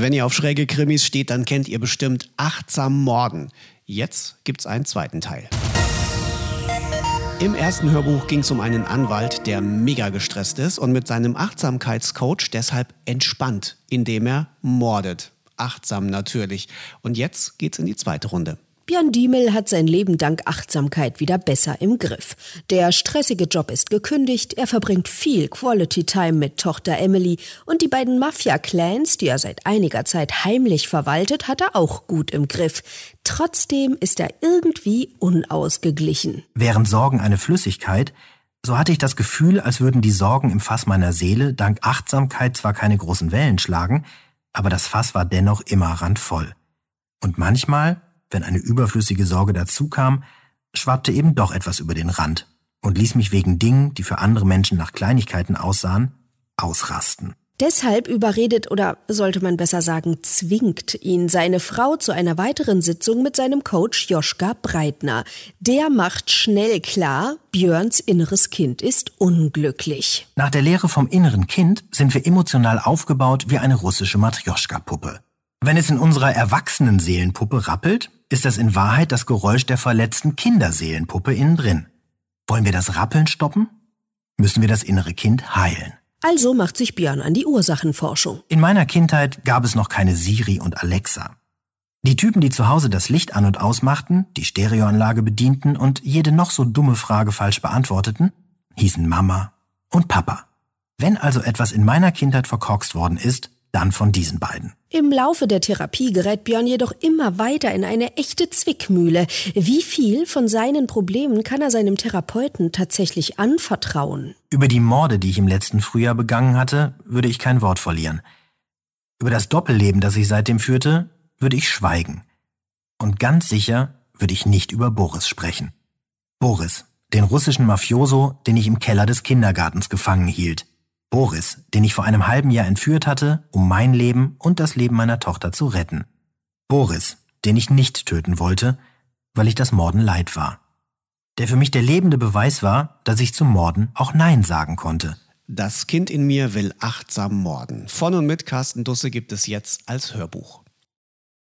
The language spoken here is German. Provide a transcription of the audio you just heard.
Wenn ihr auf schräge Krimis steht, dann kennt ihr bestimmt Achtsam Morden. Jetzt gibt's einen zweiten Teil. Im ersten Hörbuch ging es um einen Anwalt, der mega gestresst ist und mit seinem Achtsamkeitscoach deshalb entspannt, indem er mordet. Achtsam natürlich. Und jetzt geht's in die zweite Runde. Björn Diemel hat sein Leben dank Achtsamkeit wieder besser im Griff. Der stressige Job ist gekündigt, er verbringt viel Quality Time mit Tochter Emily und die beiden Mafia-Clans, die er seit einiger Zeit heimlich verwaltet, hat er auch gut im Griff. Trotzdem ist er irgendwie unausgeglichen. Während Sorgen eine Flüssigkeit, so hatte ich das Gefühl, als würden die Sorgen im Fass meiner Seele dank Achtsamkeit zwar keine großen Wellen schlagen, aber das Fass war dennoch immer randvoll. Und manchmal wenn eine überflüssige Sorge dazukam, schwappte eben doch etwas über den Rand und ließ mich wegen Dingen, die für andere Menschen nach Kleinigkeiten aussahen, ausrasten. Deshalb überredet oder sollte man besser sagen, zwingt ihn seine Frau zu einer weiteren Sitzung mit seinem Coach Joschka Breitner. Der macht schnell klar, Björns inneres Kind ist unglücklich. Nach der Lehre vom inneren Kind sind wir emotional aufgebaut wie eine russische Matrjoschka-Puppe. Wenn es in unserer erwachsenen Seelenpuppe rappelt, ist das in Wahrheit das Geräusch der verletzten Kinderseelenpuppe innen drin. Wollen wir das Rappeln stoppen? Müssen wir das innere Kind heilen. Also macht sich Björn an die Ursachenforschung. In meiner Kindheit gab es noch keine Siri und Alexa. Die Typen, die zu Hause das Licht an und ausmachten, die Stereoanlage bedienten und jede noch so dumme Frage falsch beantworteten, hießen Mama und Papa. Wenn also etwas in meiner Kindheit verkorkst worden ist, dann von diesen beiden. Im Laufe der Therapie gerät Björn jedoch immer weiter in eine echte Zwickmühle. Wie viel von seinen Problemen kann er seinem Therapeuten tatsächlich anvertrauen? Über die Morde, die ich im letzten Frühjahr begangen hatte, würde ich kein Wort verlieren. Über das Doppelleben, das ich seitdem führte, würde ich schweigen. Und ganz sicher würde ich nicht über Boris sprechen. Boris, den russischen Mafioso, den ich im Keller des Kindergartens gefangen hielt. Boris, den ich vor einem halben Jahr entführt hatte, um mein Leben und das Leben meiner Tochter zu retten. Boris, den ich nicht töten wollte, weil ich das Morden leid war. Der für mich der lebende Beweis war, dass ich zum Morden auch Nein sagen konnte. Das Kind in mir will achtsam morden. Von und mit Carsten Dusse gibt es jetzt als Hörbuch.